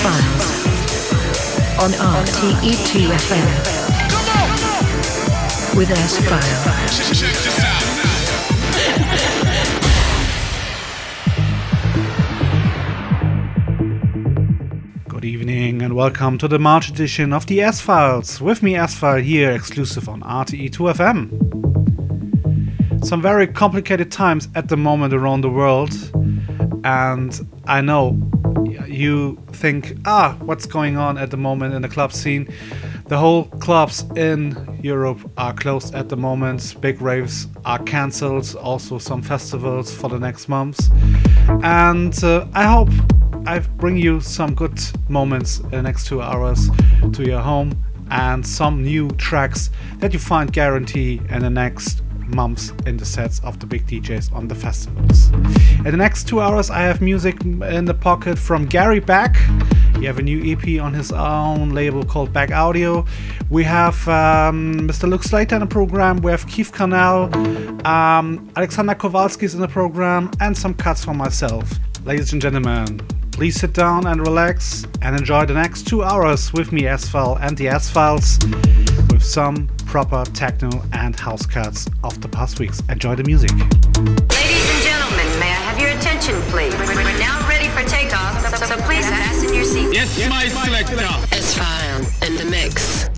S-Files on RTE2FM with S-File. Good evening and welcome to the March edition of the S-Files. With me S-File here, exclusive on RTE2FM. Some very complicated times at the moment around the world, and I know you think, ah, what's going on at the moment in the club scene? The whole clubs in Europe are closed at the moment. Big raves are cancelled, also some festivals for the next months. And uh, I hope I bring you some good moments in the next two hours to your home and some new tracks that you find guarantee in the next months in the sets of the big DJs on the festivals. In the next two hours, I have music in the pocket from Gary Beck. He have a new EP on his own label called BEK Audio. We have um, Mr. Luke Slater in the program. We have Keith Carnal, um, Alexander Kowalski is in the program, and some cuts from myself. Ladies and gentlemen, please sit down and relax and enjoy the next two hours with me, S-File and the S-Files, with some proper techno and house cuts of the past weeks. Enjoy the music. Ladies and gentlemen, may I have your attention, please? We're now ready for takeoff, so, so please fasten your seat. Yes, my selector. S-File in the mix. S-File in the mix.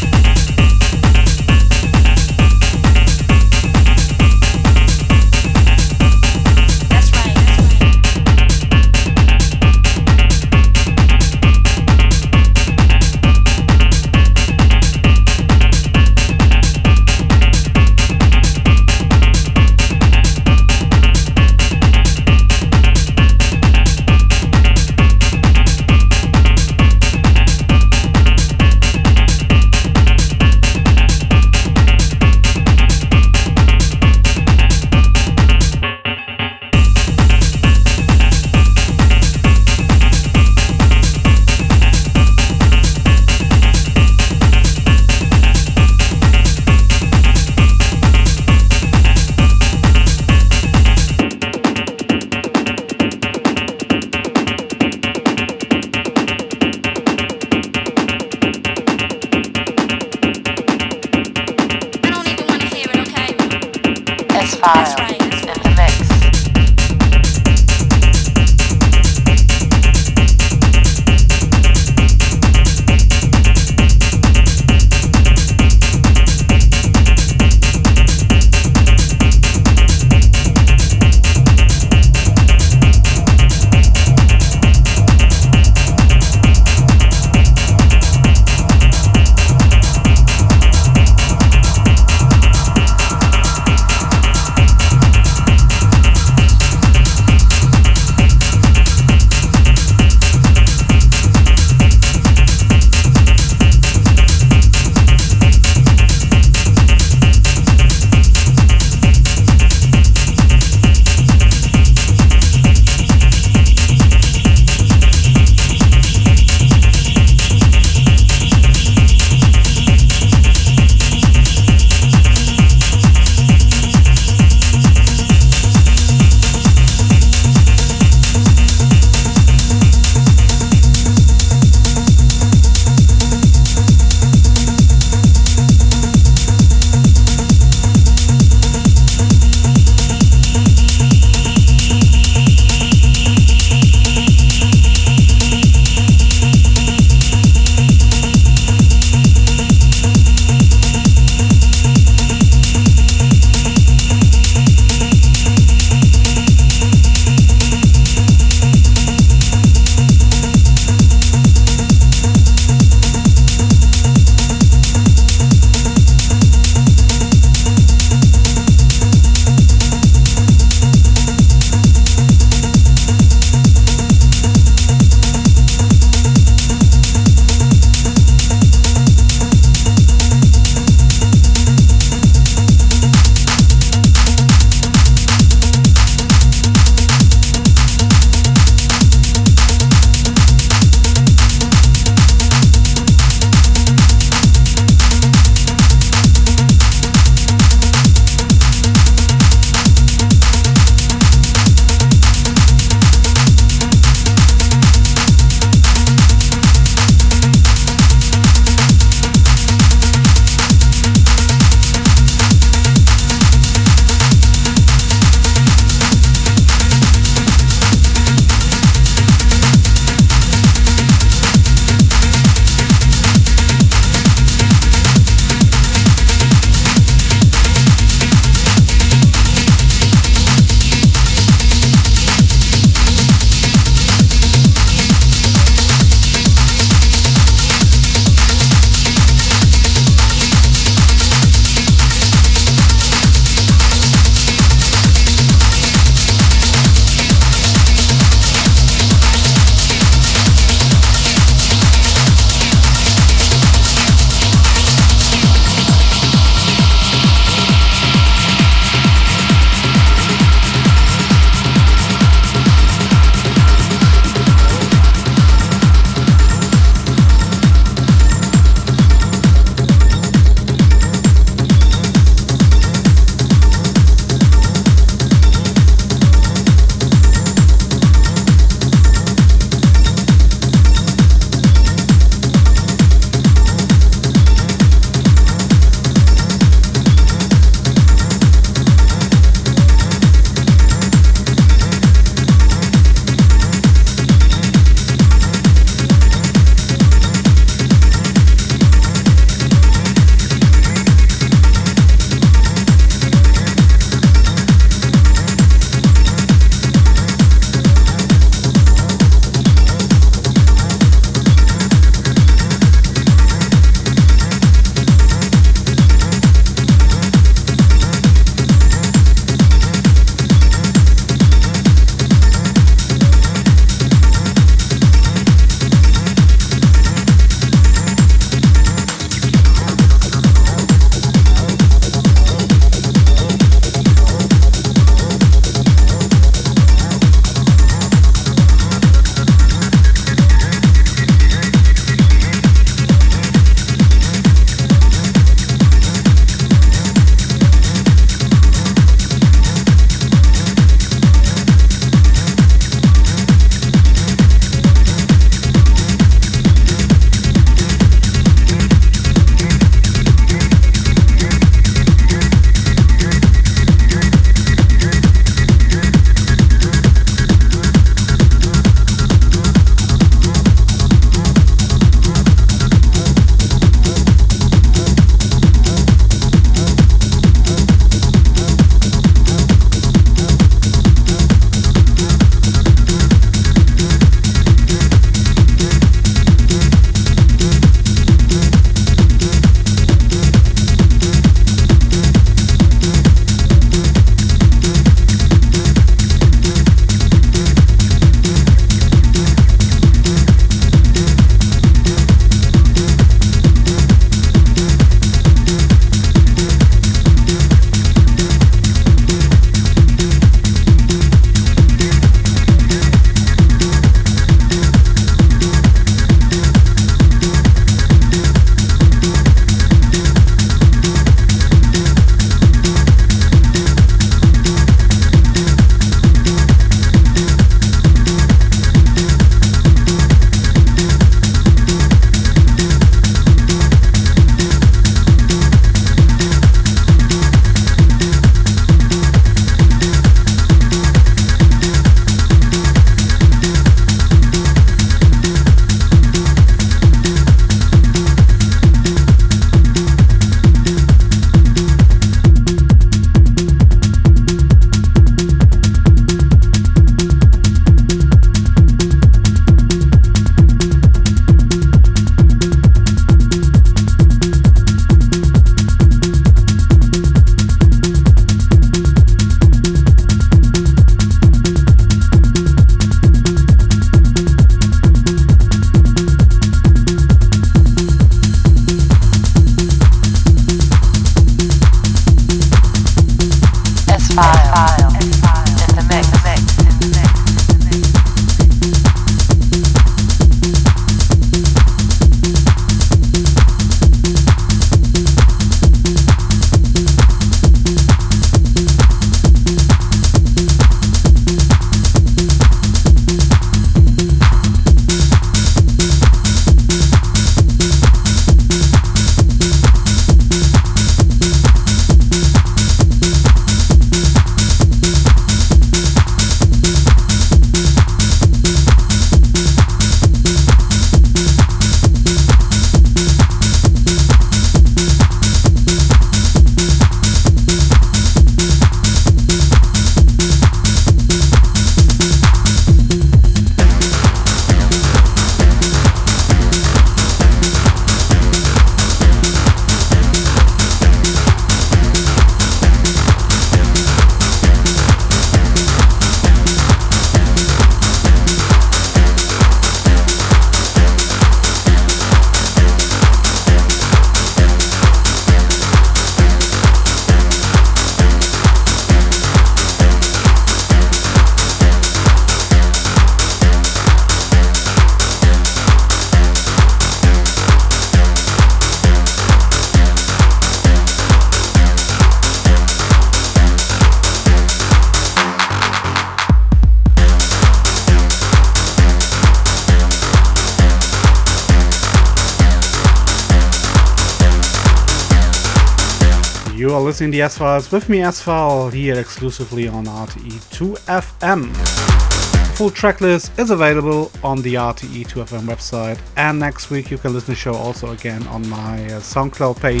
You are listening S Files with me, S File, here exclusively on RTE2 FM. The full track list is available on the RTE2 FM website, and next week you can listen to the show also again on my uh, SoundCloud page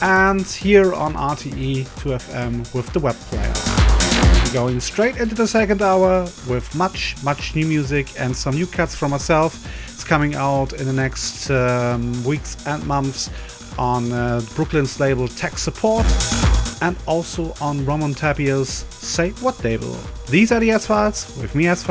and here on RTE2 FM with the web player. Going straight into the second hour with much, much new music and some new cuts from myself. It's coming out in the next um, weeks and months on uh, Brooklyn's label Teksupport and also on Ramon Tapia's Say What label. These are the S Files with me, S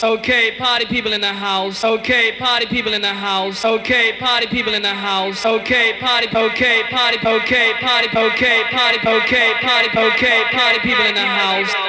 Okay, party people in the house. Okay, party people in the house. Okay, party people in the house. Okay, party, okay, party, okay, party, okay, party, okay, party, okay, party people in the house.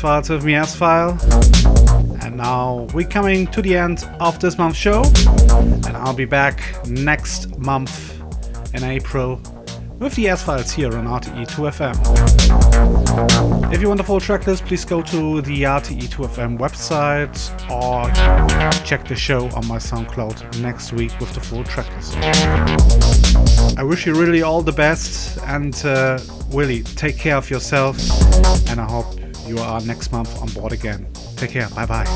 Files with me, S file. And now we're coming to the end of this month's show. And I'll be back next month in April with the S files here on RTE2FM. If you want the full track list, please go to the RTE2FM website or check the show on my SoundCloud next week with the full track list. I wish you really all the best and uh, really take care of yourself. And I hope you are next month on board again. Take care. Bye bye.